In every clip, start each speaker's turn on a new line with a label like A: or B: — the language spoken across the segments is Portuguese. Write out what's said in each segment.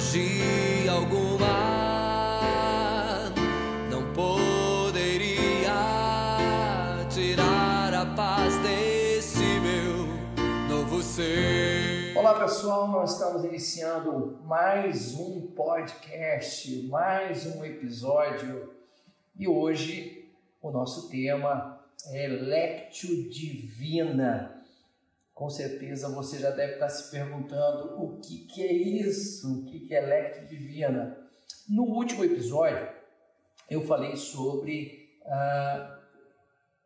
A: magia alguma não poderia tirar a paz desse meu novo ser.
B: Olá pessoal, nós estamos iniciando mais um podcast, mais um episódio e hoje o nosso tema é Lectio Divina. Com certeza você já deve estar se perguntando o que, que é isso, o que, que é Lectio Divina. No último episódio eu falei sobre ah,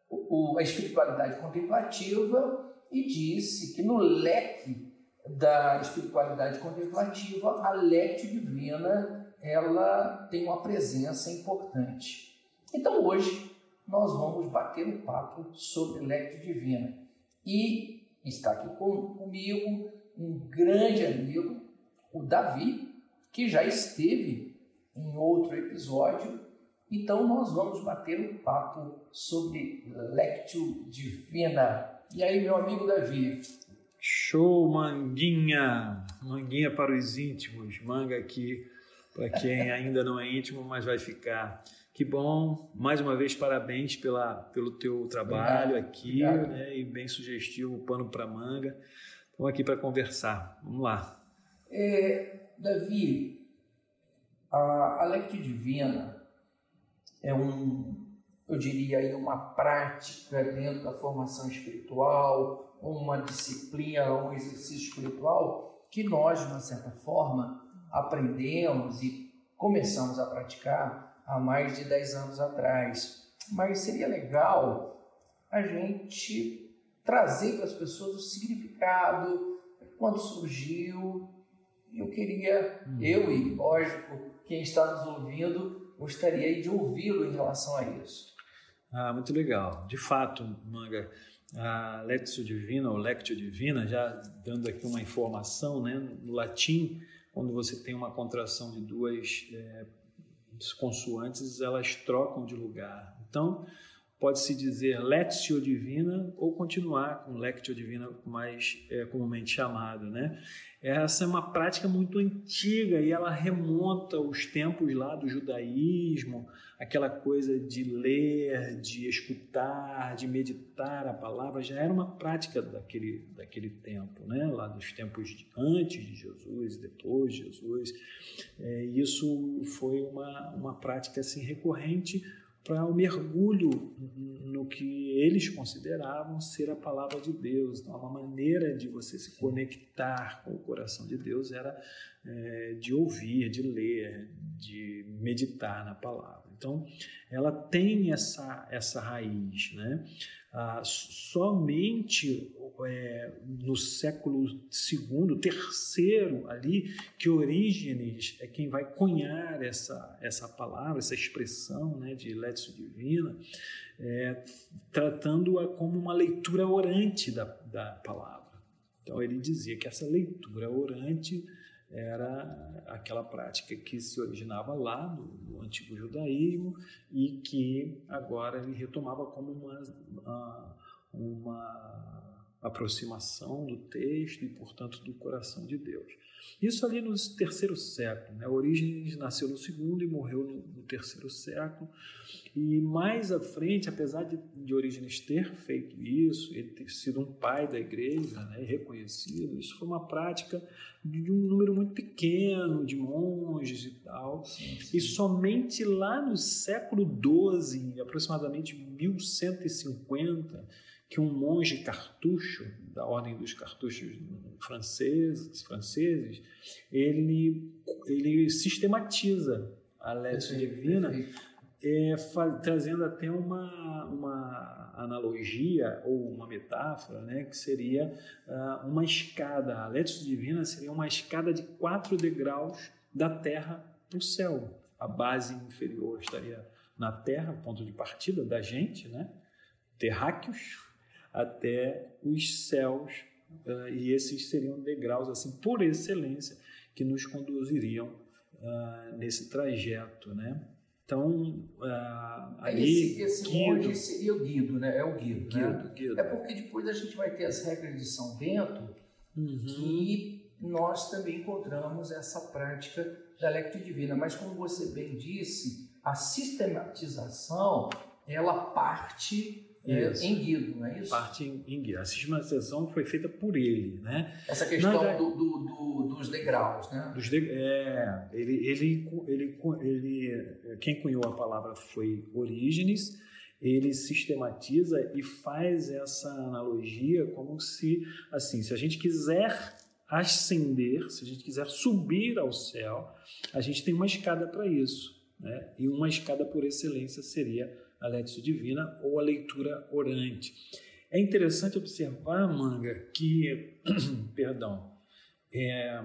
B: o, a espiritualidade contemplativa e disse que no leque da espiritualidade contemplativa, a Lectio Divina ela tem uma presença importante. Então hoje nós vamos bater um papo sobre Lectio Divina. E está aqui com, comigo um grande amigo, o Davi, que já esteve em outro episódio. Então nós vamos bater um papo sobre Lectio Divina. E aí, meu amigo Davi?
C: Show, manguinha! Manguinha para os íntimos. Manga aqui para quem ainda não é íntimo, mas vai ficar. Que bom, mais uma vez parabéns pela, pelo teu trabalho obrigado, aqui, obrigado. né? E bem sugestivo, pano para manga. Estamos aqui para conversar. Vamos lá.
B: É, Davi, a, a Lectio Divina é um, eu diria aí, uma prática dentro da formação espiritual, uma disciplina, um exercício espiritual que nós, de uma certa forma, aprendemos e começamos a praticar há mais de 10 anos atrás. Mas seria legal a gente trazer para as pessoas o significado, quando surgiu. Eu queria, hum. eu e, lógico, quem está nos ouvindo, gostaria de ouvi-lo em relação a isso.
C: Ah, muito legal. De fato, Manga, a Lectio Divina, ou Lectio Divina, já dando aqui uma informação, né, no latim, quando você tem uma contração de duas é, consoantes elas trocam de lugar. Então, pode-se dizer Lectio Divina ou continuar com Lectio Divina mais é, comumente chamado, né? Essa é uma prática muito antiga e ela remonta aos tempos lá do judaísmo, aquela coisa de ler, de escutar, de meditar a palavra, já era uma prática daquele, daquele tempo, né? lá dos tempos antes de Jesus depois de Jesus. É, isso foi uma, uma prática assim, recorrente para o mergulho no que eles consideravam ser a palavra de Deus. Então, uma maneira de você se conectar com o coração de Deus era é, de ouvir, de ler, de meditar na palavra. Então, ela tem essa, essa raiz. Né? Ah, somente é, no século II, terceiro ali, que Orígenes é quem vai cunhar essa, essa palavra, essa expressão né, de Letio Divina, é, tratando-a como uma leitura orante da, da palavra. Então, ele dizia que essa leitura orante era aquela prática que se originava lá no, antigo judaísmo e que agora ele retomava como uma, uma, uma aproximação do texto e, portanto, do coração de Deus. Isso ali no terceiro século. Né? Orígenes nasceu no segundo e morreu no, no terceiro século. E mais à frente, apesar de, de Orígenes ter feito isso, ele ter sido um pai da igreja né, reconhecido, isso foi uma prática de um número muito pequeno de monges e tal. Sim, sim. E somente lá no século XII, aproximadamente 1150, que um monge cartucho, da ordem dos cartuchos franceses, franceses ele, ele sistematiza a Lécia Divina, é, trazendo até uma, uma analogia ou uma metáfora, né, que seria uh, uma escada. A Lécia Divina seria uma escada de quatro degraus da terra para o céu. A base inferior estaria na terra, ponto de partida da gente, né? terráqueos, até os céus, uh, e esses seriam degraus assim por excelência que nos conduziriam uh, nesse trajeto, né? Então, uh,
B: ali... Esse, esse Guido, seria o Guido, né? É o Guido, Guido, né? Guido. É porque depois a gente vai ter as regras de São Bento, uhum. que nós também encontramos essa prática da Lectio Divina. Mas, como você bem disse, a sistematização ela parte é, em Guido, não é isso?
C: Parte em, em Guido. A sistematização foi feita por ele, né?
B: Essa questão Na, do, do, do, dos degraus, né?
C: Dos de, é, ele, ele, ele, ele, quem cunhou a palavra foi Orígenes, ele sistematiza e faz essa analogia como se, assim, se a gente quiser ascender, se a gente quiser subir ao céu, a gente tem uma escada para isso. Né? E uma escada por excelência seria a Létio Divina ou a leitura orante. É interessante observar, Manga, que, perdão, é,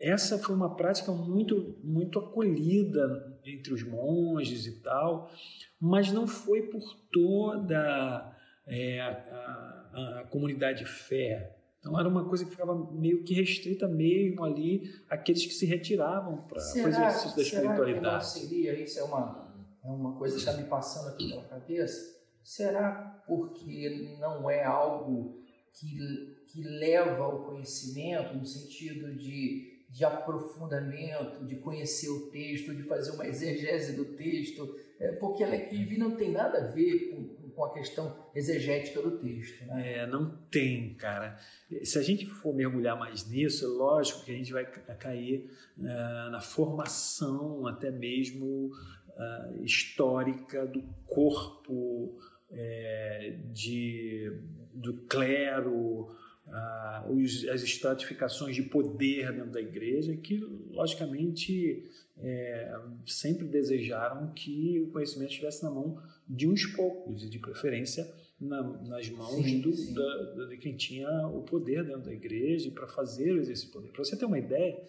C: essa foi uma prática muito, muito acolhida entre os monges e tal, mas não foi por toda é, a, a, comunidade de fé. Então era uma coisa que ficava meio que restrita mesmo ali àqueles que se retiravam para o exercício da espiritualidade.
B: Será que não seria, isso é uma, é uma coisa que está me passando aqui pela cabeça, será porque não é algo que, que leva ao conhecimento no sentido de, de aprofundamento, de conhecer o texto, de fazer uma exegese do texto, é, porque a lectura divina não tem nada a ver com com a questão exegética do texto. Né?
C: É, não tem, cara. Se a gente for mergulhar mais nisso, é lógico que a gente vai cair uh, na formação até mesmo uh, histórica do corpo é, de, do clero, uh, os, as estratificações de poder dentro da igreja, que logicamente é, sempre desejaram que o conhecimento estivesse na mão de uns poucos, e de preferência na, nas mãos sim, do, sim. Da, de quem tinha o poder dentro da igreja para fazer esse poder. Para você ter uma ideia,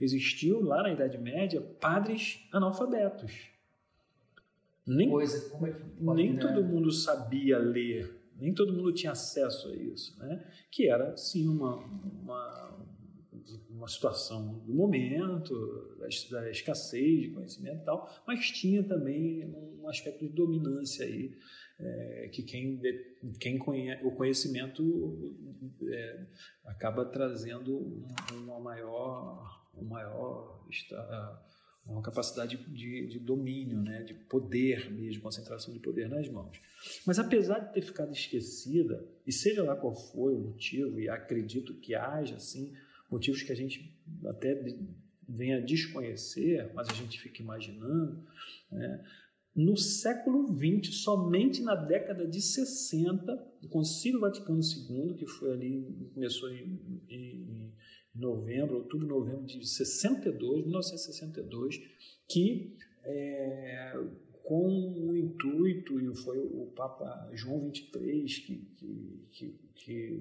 C: existiu lá na Idade Média padres analfabetos. Nem,
B: Coisa, como é que
C: nem todo mundo sabia ler, nem todo mundo tinha acesso a isso, né? que era, sim, uma, uma, uma situação do momento, da, da, escassez de conhecimento e tal, mas tinha também um aspecto de dominância aí, é, que quem, quem conhece, o conhecimento é, acaba trazendo uma maior, uma maior uma capacidade de, de, domínio, né, de poder mesmo, concentração de poder nas mãos. Mas apesar de ter ficado esquecida, e seja lá qual for o motivo, e acredito que haja assim motivos que a gente até venha desconhecer, mas a gente fica imaginando, né? no século XX, somente na década de 60, o Concílio Vaticano II, que foi ali, começou em, em novembro, outubro, novembro de 62, 1962, que é, com o intuito, e foi o Papa João XXIII que, que, que, que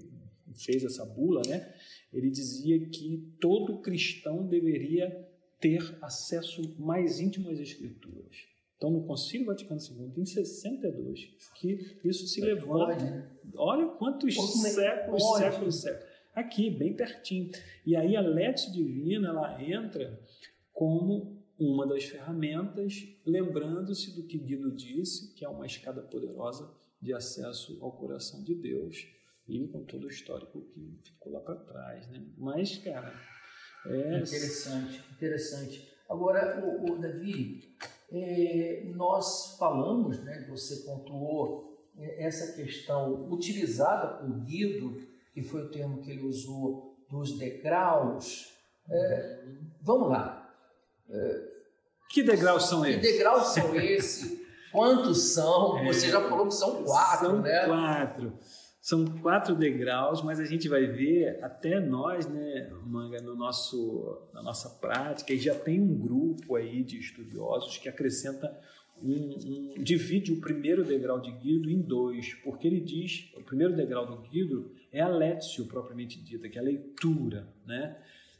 C: fez essa bula, né? ele dizia que todo cristão deveria ter acesso mais íntimo às Escrituras. Então, no Concílio Vaticano II, em 62, que isso se levanta. Né? Olha quantos séculos, séculos, séculos. Aqui, bem pertinho. E aí a Let's Divina, ela entra como uma das ferramentas, lembrando-se do que Guido disse, que é uma escada poderosa de acesso ao coração de Deus e com todo o histórico que ficou lá para trás, né? Mas, cara, é
B: interessante, interessante. Agora, o, o Davi, é, nós falamos, né? Você pontuou é, essa questão utilizada por Guido, que foi o termo que ele usou dos degraus. É, vamos lá.
C: É, que degraus são esses?
B: Que degraus são esses? Quantos são? Você já falou que são quatro,
C: são
B: né?
C: Quatro. São quatro degraus, mas a gente vai ver até nós, né, Manga, no nosso, na nossa prática, e já tem um grupo aí de estudiosos que acrescenta um, um, divide o primeiro degrau de Guido em dois, porque ele diz, o primeiro degrau do Guido é a létio propriamente dita, que é a leitura, né?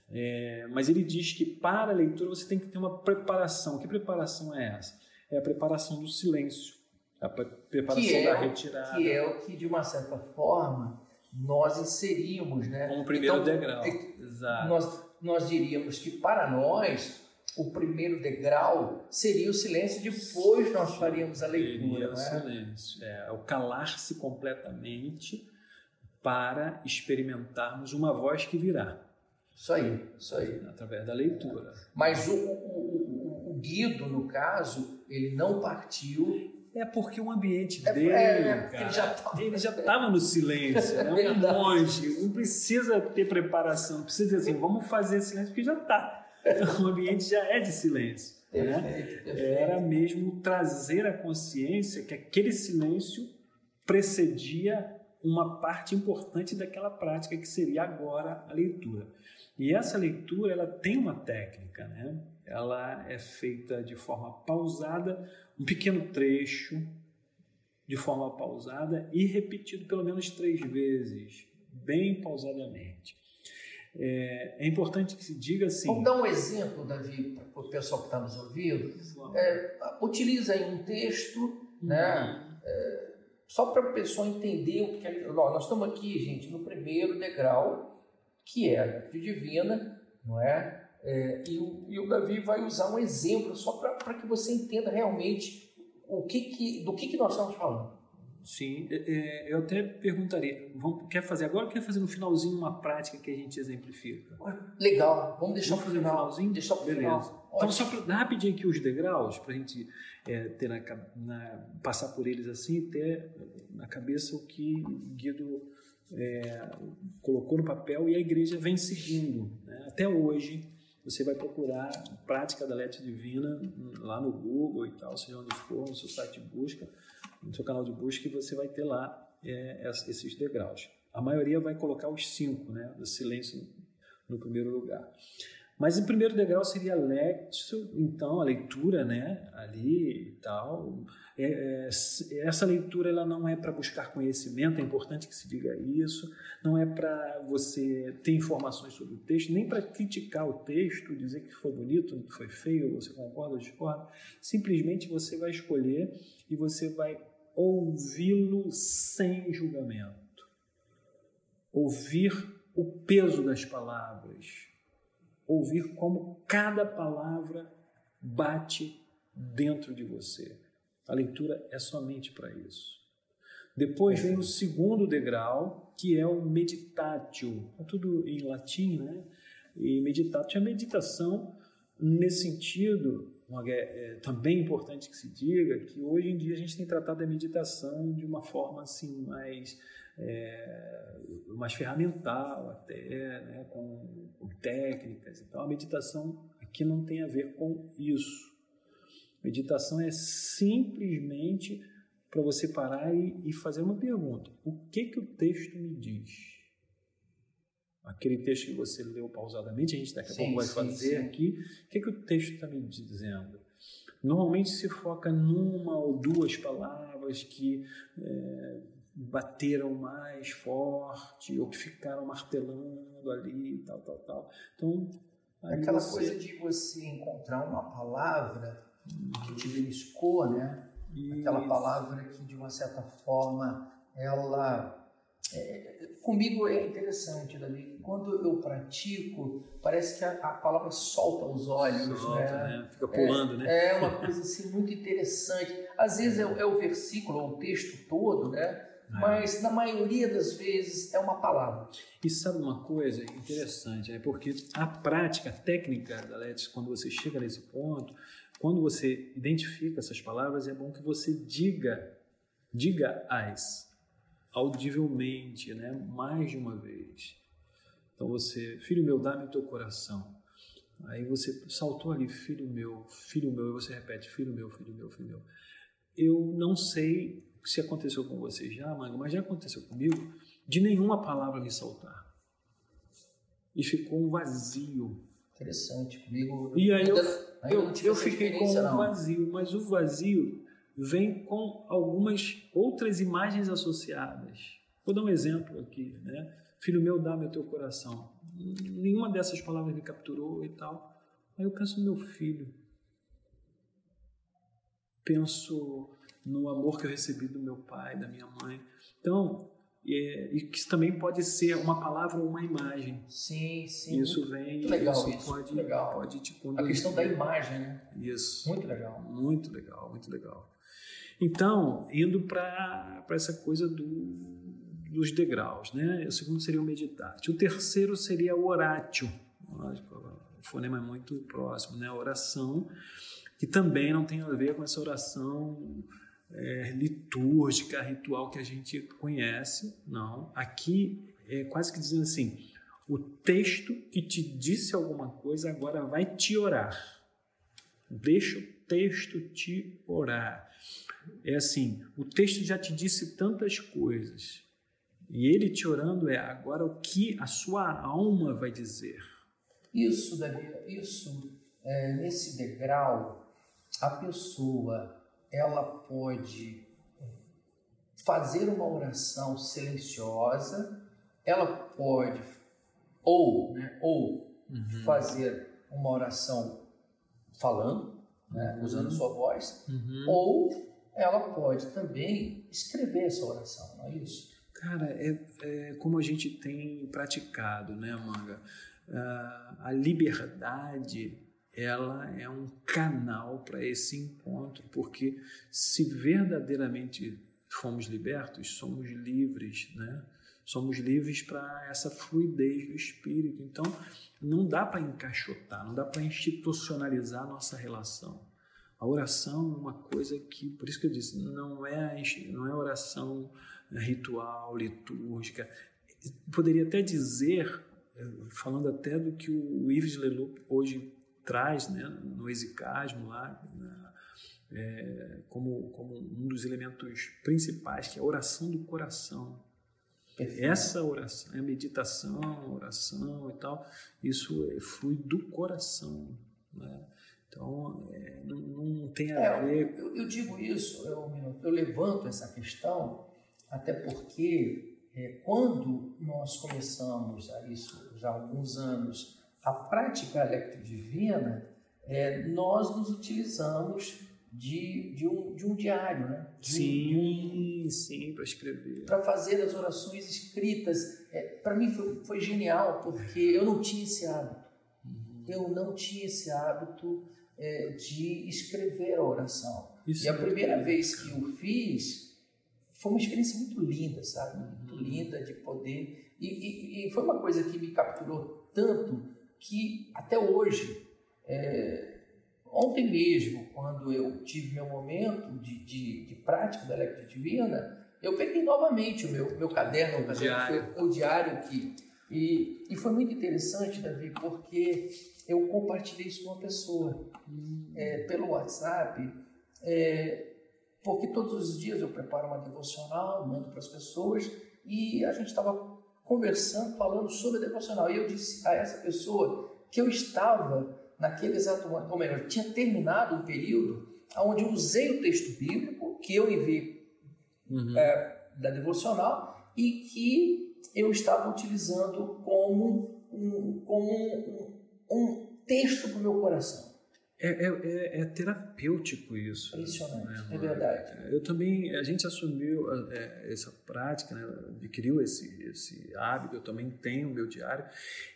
C: É, mas ele diz que para a leitura você tem que ter uma preparação. Que preparação é essa? É a preparação do silêncio a preparação é, da retirada.
B: Que é o que, de uma certa forma, nós inserimos, né?
C: Como primeiro então, degrau. É,
B: Exato. Nós, nós diríamos que para nós o primeiro degrau seria o silêncio, depois nós faríamos a leitura.
C: Seria o é? silêncio, é, o calar-se completamente para experimentarmos uma voz que virá.
B: Isso aí, isso aí.
C: Através da leitura.
B: Mas o, o, o, Guido, no caso, ele não partiu
C: é porque o ambiente
B: É,
C: dele,
B: é,
C: cara,
B: ele já
C: estava no silêncio,
B: É
C: né? um monge, não precisa ter preparação, não precisa dizer assim, vamos fazer silêncio, porque já está. o ambiente já é de silêncio. Né?
B: Perfeito, perfeito.
C: Era mesmo trazer a consciência que aquele silêncio precedia uma parte importante daquela prática que seria agora a leitura. E essa leitura ela tem uma técnica, né? Ela é feita de forma pausada, um pequeno trecho, de forma pausada e repetido pelo menos três vezes, bem pausadamente. É, é importante que se diga assim.
B: Vamos dar um exemplo, Davi, para o pessoal que está nos ouvindo. É, utiliza aí um texto, né? Só para a pessoa entender o que é. Nós estamos aqui, gente, no primeiro degrau, que é a Virtude divina, não é? É, e, o, e o Davi vai usar um exemplo só para que você entenda realmente o que que, do que, que nós estamos falando.
C: Sim, é, é, eu até perguntaria, vamos, quer fazer agora ou quer fazer no finalzinho uma prática que a gente exemplifica?
B: Legal, vamos deixar
C: Vamos fazer no
B: final.
C: finalzinho?
B: Deixar para
C: Beleza.
B: final.
C: Então, só pra, rapidinho aqui os degraus, para a gente é, ter na, na- passar por eles assim e ter na cabeça o que Guido é, colocou no papel e a igreja vem seguindo. né? Até hoje, você vai procurar prática da Lete Divina lá no Google e tal, seja onde for, no seu site de busca, no seu canal de busca, e você vai ter lá é, es- esses degraus. A maioria vai colocar os cinco, né, do silêncio no primeiro lugar. Mas em primeiro degrau seria lectio, então a leitura, né, ali e tal. É, é, essa leitura ela não é para buscar conhecimento, é importante que se diga isso. Não é para você ter informações sobre o texto, nem para criticar o texto, dizer que foi bonito, que foi feio, você concorda ou discorda. Simplesmente você vai escolher e você vai ouvi-lo sem julgamento. Ouvir o peso das palavras ouvir como cada palavra bate dentro de você. A leitura é somente para isso. Depois vem o segundo degrau, que é o meditatio. É tudo em latim, né? E meditatio é meditação nesse sentido. Uma- É, também importante que se diga que hoje em dia a gente tem tratado a meditação de uma forma assim mais é, mais ferramental até, né, com, com técnicas e tal. A meditação aqui não tem a ver com isso. Meditação é simplesmente para você parar e, e fazer uma pergunta: o que que o texto me diz? Aquele texto que você leu pausadamente, a gente daqui a pouco vai
B: sim,
C: fazer
B: sim.
C: aqui. O que que o texto está me dizendo? Normalmente se foca numa ou duas palavras que é, bateram mais forte ou que ficaram martelando ali, tal, tal, tal. Então,
B: Aquela
C: você-
B: coisa de você encontrar uma palavra que te beliscou, né? Aquela
C: Isso.
B: palavra que, de uma certa forma, ela. é, comigo é interessante, Davi. Quando eu pratico, parece que a, a palavra solta os olhos,
C: Solta,
B: né?
C: né? Fica pulando, né?
B: É uma coisa assim muito interessante. Às vezes é, o- é o versículo ou o texto todo, né?
C: É.
B: Mas na maioria das vezes é uma palavra.
C: E sabe uma coisa interessante, é porque a prática, a técnica da Letis, quando você chega nesse ponto, quando você identifica essas palavras, é bom que você diga, diga-as audivelmente, né? mais de uma vez. Então você, filho meu, dá-me o teu coração. Aí você saltou ali, filho meu, filho meu, e você repete, filho meu, filho meu, filho meu. Eu não sei se aconteceu com você já, Manga, mas já aconteceu comigo de nenhuma palavra me saltar. E ficou um vazio.
B: Interessante. Comigo.
C: E aí eu, eu, eu
B: essa
C: fiquei com um vazio, mas o vazio vem com algumas outras imagens associadas. Vou dar um exemplo aqui, né? Filho meu, dá-me o teu coração. Nenhuma dessas palavras me capturou e tal. Aí eu penso no meu filho. Penso no amor que eu recebi do meu pai, da minha mãe. Então, é, e que isso também pode ser uma palavra ou uma imagem.
B: Sim, sim.
C: Isso vem,
B: muito legal
C: isso,
B: isso,
C: pode,
B: legal.
C: pode te
B: A
C: conduzir.
B: questão da imagem, né?
C: Isso.
B: Muito legal.
C: Muito legal, muito legal. Então, indo para essa coisa do, dos degraus, né? O segundo seria o meditate. O terceiro seria o oratio. O fonema é muito próximo, né? A oração, que também não tem a ver com essa oração é, litúrgica, ritual que a gente conhece, não. Aqui é quase que dizendo assim: o texto que te disse alguma coisa agora vai te orar. Deixa o texto te orar. É assim: o texto já te disse tantas coisas. E ele te orando é agora o que a sua alma vai dizer.
B: Isso, Davi, isso, é, nesse degrau, a pessoa ela pode fazer uma oração silenciosa, ela pode ou, né, ou uhum. fazer uma oração falando, né, uhum. usando sua voz, uhum. ou ela pode também escrever essa oração, não é isso?
C: Cara, é, é como a gente tem praticado, né, Manga? Uh, a liberdade ela é um canal para esse encontro, porque se verdadeiramente fomos libertos, somos livres, né? Somos livres para essa fluidez do espírito. Então, não dá para encaixotar, não dá para institucionalizar a nossa relação. A oração é uma coisa que, por isso que eu disse, não é, não é oração ritual, litúrgica. Poderia até dizer, falando até do que o Yves Leloup hoje traz né, no exicasmo lá, na, é, como, como um dos elementos principais, que é a oração do coração. Perfeito. Essa oração, a meditação, a oração e tal, isso é, flui do coração. Né? Então, é, não, não, tem a
B: é,
C: ver.
B: Eu, eu, digo isso, eu, eu levanto essa questão, até porque é, quando nós começamos a isso já há alguns anos, a prática electrodivina, é, nós nos utilizamos de, de, um, de um diário, né? De,
C: sim, um, sim, para escrever.
B: Para fazer as orações escritas. É, para mim foi, foi genial, porque eu não tinha esse hábito. Uhum. Eu não tinha esse hábito é, de escrever a oração. Isso e a é primeira vez que eu fiz foi uma experiência muito linda, sabe? Muito uhum. linda de poder. E, e, e foi uma coisa que me capturou tanto que até hoje, é, ontem mesmo, quando eu tive meu momento de, de, de prática da Electro Divina, eu peguei novamente o meu, meu caderno, o, diário. o diário aqui. E, e foi muito interessante, Davi, porque eu compartilhei isso com uma pessoa hum. é, pelo WhatsApp, é, porque todos os dias eu preparo uma devocional, mando para as pessoas e a gente estava conversando, falando sobre a devocional. E eu disse a essa pessoa que eu estava naquele exato momento, ou melhor, tinha terminado um período onde eu usei o texto bíblico que eu enviei uhum. é, da devocional e que eu estava utilizando como um, como um, um texto para o meu coração.
C: É, é, é, é, terapêutico isso.
B: Impressionante, né, é verdade.
C: Eu também, a gente assumiu é, essa prática, né, adquiriu esse, esse hábito, eu também tenho o meu diário,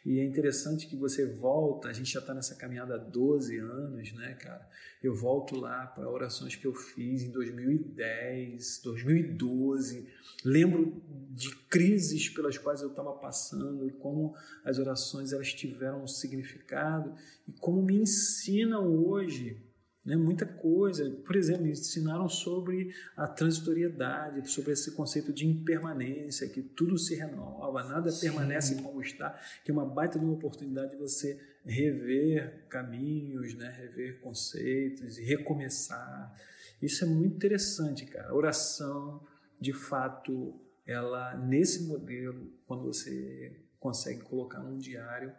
C: e é interessante que você volta, a gente já está nessa caminhada há 12 anos, né, cara? Eu volto lá para orações que eu fiz em 2010, 2012, lembro de crises pelas quais eu estava passando e como as orações elas tiveram um significado e como me ensinam hoje né, muita coisa. Por exemplo, me ensinaram sobre a transitoriedade, sobre esse conceito de impermanência, que tudo se renova, nada Sim. permanece como está, que é uma baita de uma oportunidade de você rever caminhos, né, rever conceitos e recomeçar. Isso é muito interessante, cara. A oração, de fato, ela nesse modelo, quando você consegue colocar num diário,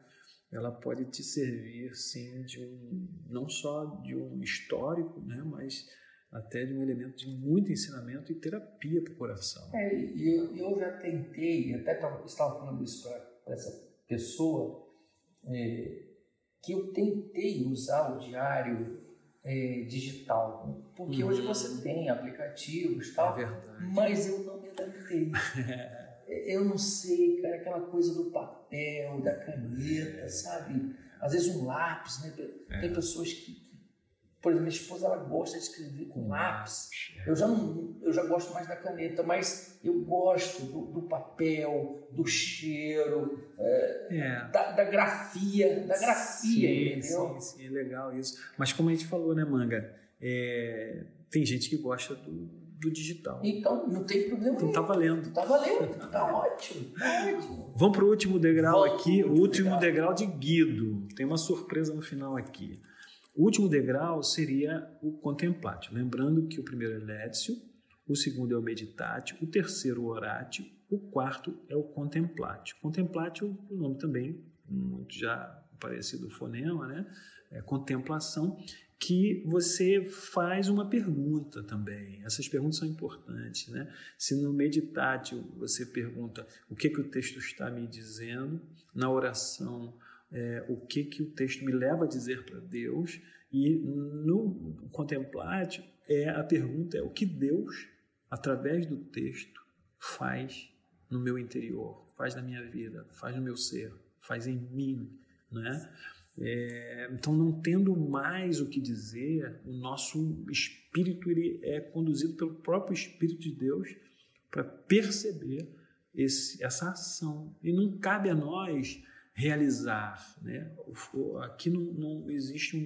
C: ela pode te servir sim de um não só de um histórico, né, mas até de um elemento de muito ensinamento e terapia para o coração.
B: É, e eu, eu já tentei, até estava falando isso para essa pessoa, é, que eu tentei usar o diário é, digital, porque hoje você uhum. tem aplicativos tal,
C: é
B: mas eu não me adaptei. eu não sei, cara, aquela coisa do papel, da caneta, sabe? Às vezes um lápis, né? Tem é. pessoas que, por exemplo, minha esposa ela gosta de escrever com lápis. Eu já, não, eu já gosto mais da caneta, mas eu gosto do, do papel, do cheiro, é, é. Da, da, grafia, da grafia, sim, entendeu?
C: Sim, sim, é legal isso. Mas como a gente falou, né, Manga? É, tem gente que gosta do, do digital.
B: Então, não tem problema
C: Então tá valendo.
B: Tá valendo, tá ótimo, tá ótimo.
C: Vamos para o último degrau Vamos aqui, o último degrau. degrau de Guido. Tem uma surpresa no final aqui. O último degrau seria o contemplatio. Lembrando que o primeiro é lécio, o segundo é o meditatio, o terceiro o oratio, o quarto é o contemplatio. Contemplatio, o nome também, muito já parecido fonema, né? É contemplação, que você faz uma pergunta também. Essas perguntas são importantes, né? Se no meditatio você pergunta o que que o texto está me dizendo, na oração é, o que, que o texto me leva a dizer para Deus, e no contemplate é a pergunta é o que Deus, através do texto, faz no meu interior, faz na minha vida, faz no meu ser, faz em mim, né? É, então, não tendo mais o que dizer, o nosso espírito ele é conduzido pelo próprio Espírito de Deus para perceber esse, essa ação. E não cabe a nós realizar. Né? Aqui não, não existe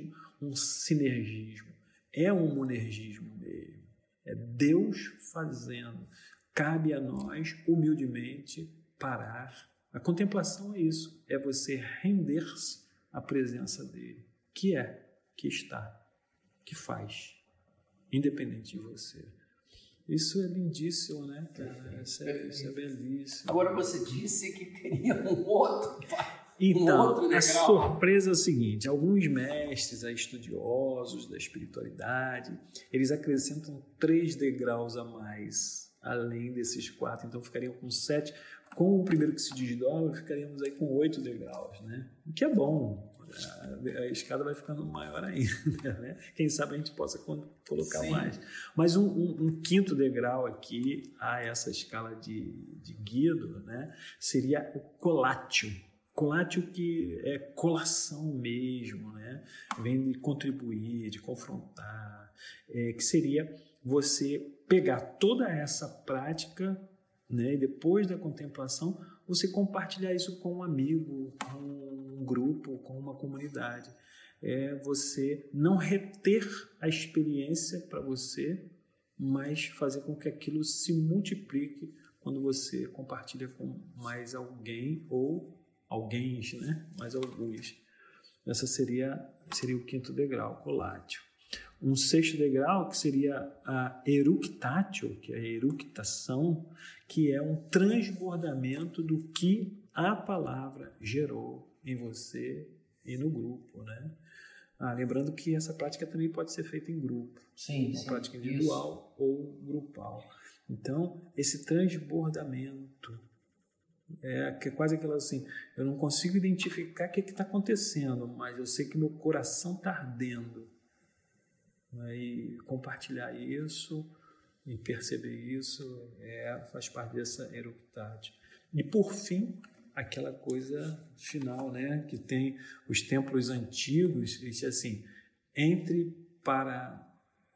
C: um, um, sinergismo, é um monergismo mesmo. É Deus fazendo. Cabe a nós, humildemente, parar. A contemplação é isso, é você render-se à presença dele, que é, que está, que faz, independente de você. Isso é lindíssimo, né, cara? Isso é, isso é belíssimo.
B: Agora você disse que teria um outro
C: então, um a surpresa é o seguinte: alguns mestres, estudiosos da espiritualidade, eles acrescentam três degraus a mais, além desses quatro. Então, ficariam com sete. Com o primeiro que se desdobra, ficaríamos aí com oito degraus, né? O que é bom. A, escada vai ficando maior ainda, né? Quem sabe a gente possa colocar Sim. mais. Mas um, um, um, quinto degrau aqui a essa escala de, de Guido, né? Seria o colátio Colatio que é colação mesmo, né? vem de contribuir, de confrontar, é, que seria você pegar toda essa prática né? e depois da contemplação você compartilhar isso com um amigo, com um grupo, com uma comunidade. É você não reter a experiência para você, mas fazer com que aquilo se multiplique quando você compartilha com mais alguém ou alguém, né? mais alguns. Essa seria, seria o quinto degrau, colátio. Um sexto degrau, que seria a eructatio, que é a eructação, que é um transbordamento do que a palavra gerou em você e no grupo, né? Ah, lembrando que essa prática também pode ser feita em grupo.
B: Sim,
C: uma
B: sim,
C: prática individual isso. ou grupal. Então, esse transbordamento é, que é quase aquela assim, eu não consigo identificar o que está acontecendo, mas eu sei que meu coração está ardendo. E compartilhar isso e perceber isso é, faz parte dessa eructade. E por fim, aquela coisa final, né, que tem os templos antigos, diz assim, entre para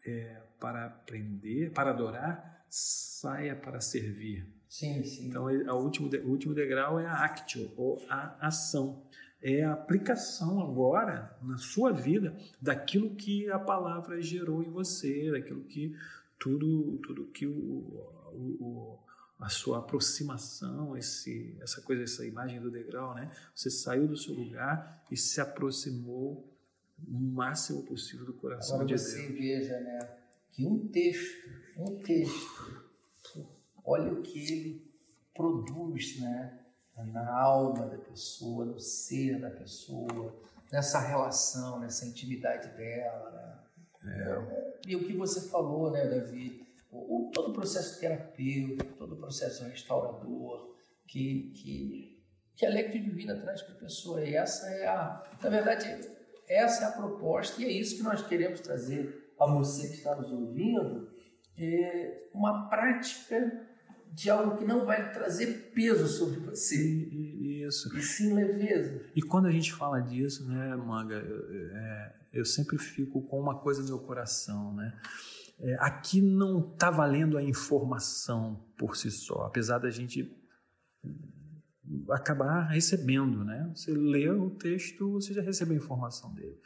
C: é, para aprender, para adorar, saia para servir.
B: Sim, sim.
C: Então, o último, o último degrau é a actio, ou a ação. É a aplicação agora, na sua vida, daquilo que a palavra gerou em você, daquilo que tudo, tudo que o, o, a sua aproximação, esse, essa coisa, essa imagem do degrau, né? Você saiu do seu lugar e se aproximou o máximo possível do coração
B: Agora
C: de
B: você Deus. veja, né, que um texto, um texto olha o que ele produz né, na alma da pessoa, no ser da pessoa, nessa relação, nessa intimidade dela. Né? É. E o que você falou, né, Davi? O, o, todo o processo terapêutico, todo o processo restaurador que, que, que a Lectio Divina traz para a pessoa. E essa é a, na verdade, essa é a proposta e é isso que nós queremos trazer a você que está nos ouvindo, é uma prática de algo que não vai trazer peso sobre você.
C: Isso.
B: E sim leveza.
C: E quando a gente fala disso, né, Manga, eu, é, eu sempre fico com uma coisa no meu coração, né? É, aqui não está valendo a informação por si só, apesar da gente acabar recebendo, né? Você lê o texto, você já recebe a informação dele.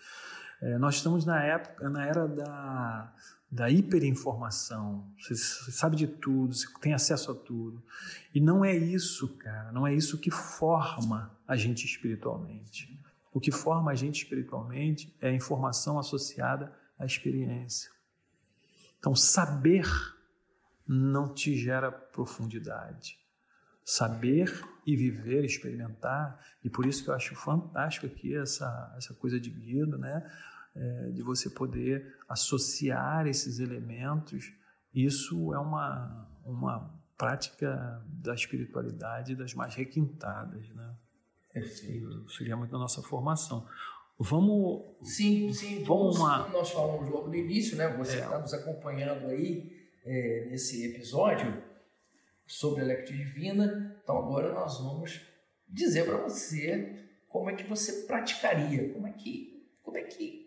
C: É, nós estamos na época, na era da, da hiperinformação. Você, sabe de tudo, você tem acesso a tudo. E não é isso, cara, não é isso que forma a gente espiritualmente. O que forma a gente espiritualmente é a informação associada à experiência. Então, saber não te gera profundidade. Saber e viver, experimentar, e por isso que eu acho fantástico aqui essa, essa coisa de Guido, né? É, de você poder associar esses elementos. Isso é uma, uma prática da espiritualidade das mais requintadas, né?
B: Perfeito.
C: Seria muito da nossa formação. Vamos.
B: Sim, sim.
C: Vamos lá.
B: nós falamos logo no início, né? Você
C: É.
B: está nos acompanhando aí é, nesse episódio sobre a Lectio Divina. Então agora nós vamos dizer para você como é que você praticaria, como é que, como é que,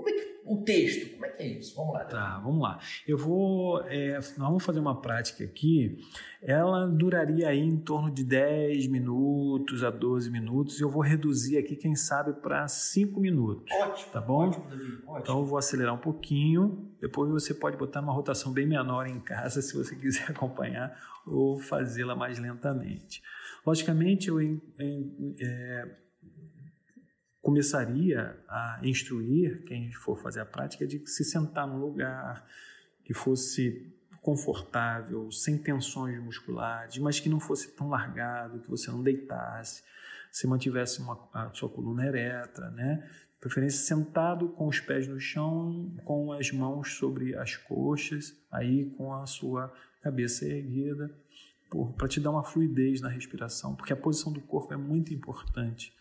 B: como é que o texto, como é que é isso? Vamos lá.
C: Tá, vamos lá. Eu vou. é, nós vamos fazer uma prática aqui. Ela duraria aí em torno de 10 minutos a 12 minutos. Eu vou reduzir aqui, quem sabe, para 5 minutos.
B: Ótimo.
C: Tá bom?
B: Ótimo, Davi. Ótimo.
C: Então eu vou acelerar um pouquinho. Depois você pode botar uma rotação bem menor em casa, se você quiser acompanhar, ou fazê-la mais lentamente. Logicamente, eu é, começaria a instruir quem for fazer a prática de se sentar num lugar que fosse confortável, sem tensões musculares, mas que não fosse tão largado, que você não deitasse, se mantivesse uma, a sua coluna ereta, né? Preferência sentado com os pés no chão, com as mãos sobre as coxas, aí com a sua cabeça erguida, para te dar uma fluidez na respiração, porque a posição do corpo é muito importante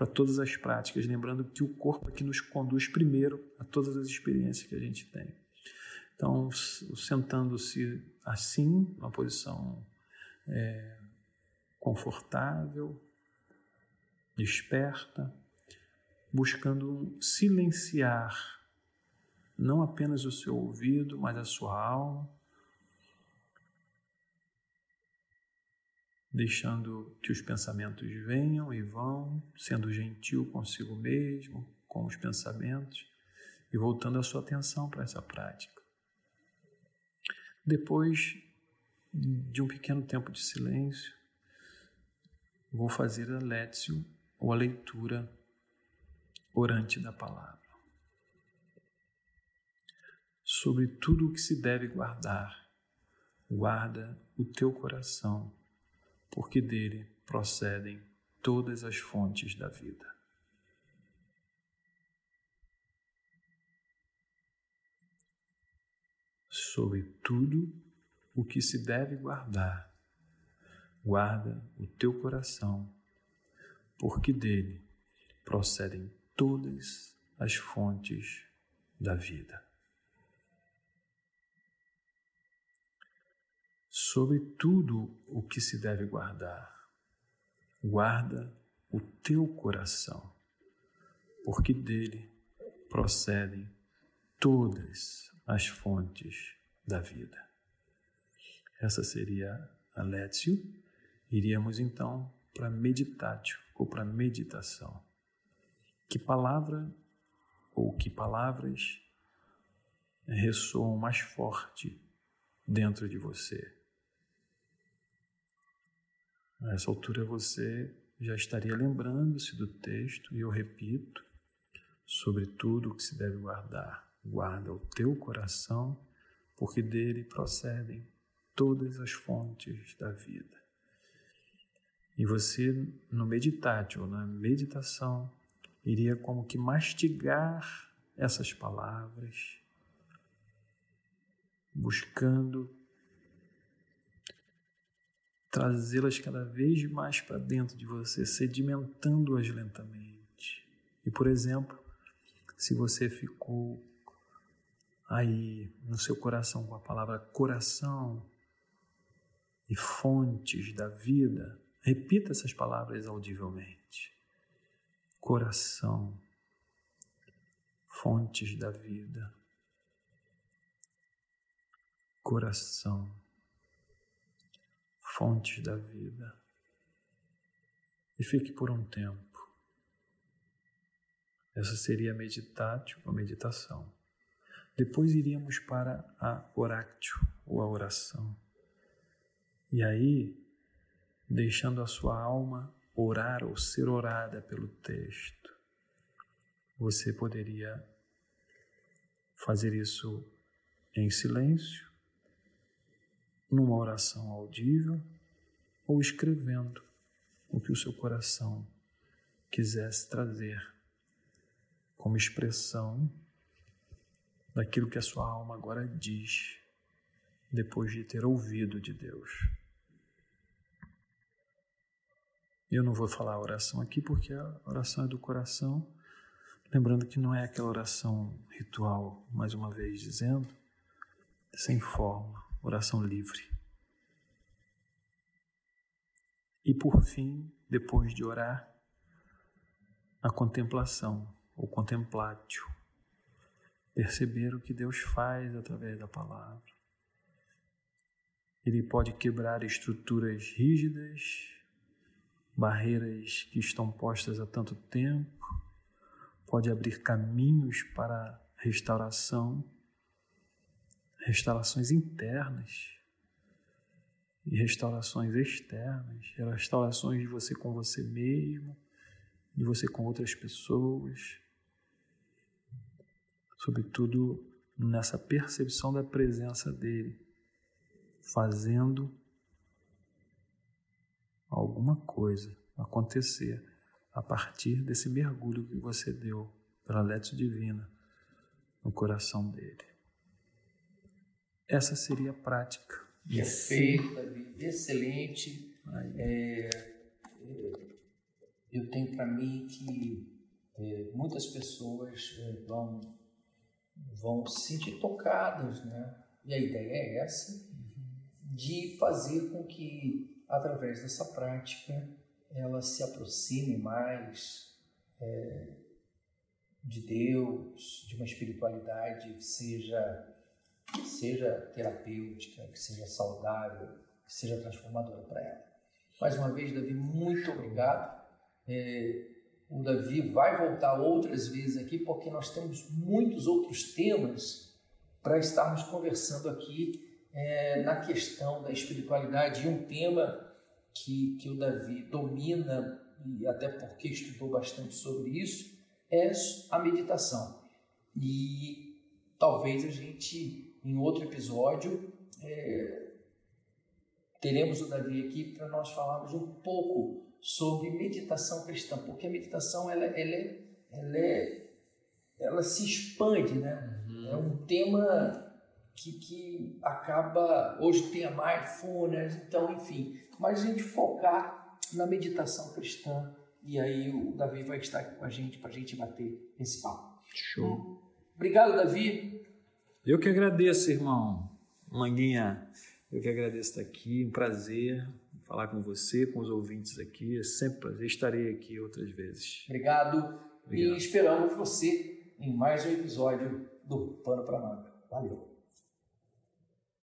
C: para todas as práticas, lembrando que o corpo é que nos conduz primeiro a todas as experiências que a gente tem. Então, sentando-se assim, uma posição é, confortável, desperta, buscando silenciar não apenas o seu ouvido, mas a sua alma, deixando que os pensamentos venham e vão, sendo gentil consigo mesmo, com os pensamentos e voltando a sua atenção para essa prática. Depois de um pequeno tempo de silêncio, vou fazer a létio ou a leitura orante da palavra. Sobre tudo o que se deve guardar, guarda o teu coração, porque dele procedem todas as fontes da vida. Sobre tudo o que se deve guardar, guarda o teu coração, porque dele procedem todas as fontes da vida. Sobre tudo o que se deve guardar, guarda o teu coração, porque dele procedem todas as fontes da vida. Essa seria a Létio. Iríamos então para meditatio ou para meditação. Que palavra ou que palavras ressoam mais forte dentro de você? A essa altura você já estaria lembrando-se do texto, e eu repito, sobre tudo o que se deve guardar. Guarda o teu coração, porque dele procedem todas as fontes da vida. E você, no meditátil, na meditação, iria como que mastigar essas palavras, buscando trazê-las cada vez mais para dentro de você, sedimentando-as lentamente. E, por exemplo, se você ficou aí no seu coração com a palavra coração e fontes da vida, Repita essas palavras audivelmente. Coração, fontes da vida. Coração, fontes da vida. E fique por um tempo. Essa seria a meditátil, a meditação. Depois iríamos para a orácio, ou a oração. E aí, deixando a sua alma orar ou ser orada pelo texto, você poderia fazer isso em silêncio, numa oração audível ou escrevendo o que o seu coração quisesse trazer como expressão daquilo que a sua alma agora diz depois de ter ouvido de Deus. Eu não vou falar a oração aqui porque a oração é do coração. Lembrando que não é aquela oração ritual, mais uma vez dizendo, sem forma, oração livre. E por fim, depois de orar, a contemplação, ou contemplatio, perceber o que Deus faz através da palavra. Ele pode quebrar estruturas rígidas, barreiras que estão postas há tanto tempo, pode abrir caminhos para restauração, restaurações internas e restaurações externas, restaurações de você com você mesmo, de você com outras pessoas, sobretudo nessa percepção da presença dele, fazendo alguma coisa acontecer a partir desse mergulho que você deu pela Let's Divina no coração dele. Essa seria a prática.
B: Perfeito, Davi. Excelente. É, é, eu tenho para mim que é, muitas pessoas é, vão, vão se sentir tocadas, né? E a ideia é essa, de fazer com que através dessa prática, ela se aproxime mais é, de Deus, de uma espiritualidade que seja, que seja terapêutica, que seja saudável, que seja transformadora para ela. Mais uma vez, Davi, muito obrigado. É, o Davi vai voltar outras vezes aqui, porque nós temos muitos outros temas para estarmos conversando aqui é, na questão da espiritualidade, e um tema que, que o Davi domina, e até porque estudou bastante sobre isso, é a meditação. E talvez a gente, em outro episódio, é, teremos o Davi aqui para nós falarmos um pouco sobre meditação cristã, porque a meditação ela, ela, é, ela, é, ela se expande, né? Uhum. É um tema que, que acaba. Hoje tem a mindfulness, então, enfim. Mas a gente focar na meditação cristã. E aí o Davi vai estar aqui com a gente para a gente bater esse papo.
C: Show.
B: Obrigado, Davi.
C: Eu que agradeço, irmão. Manguinha, eu que agradeço estar aqui. Um prazer falar com você, com os ouvintes aqui. É sempre um prazer. Estarei aqui outras vezes.
B: Obrigado. Obrigado. E esperamos você em mais um episódio do Pano para Manga. Valeu.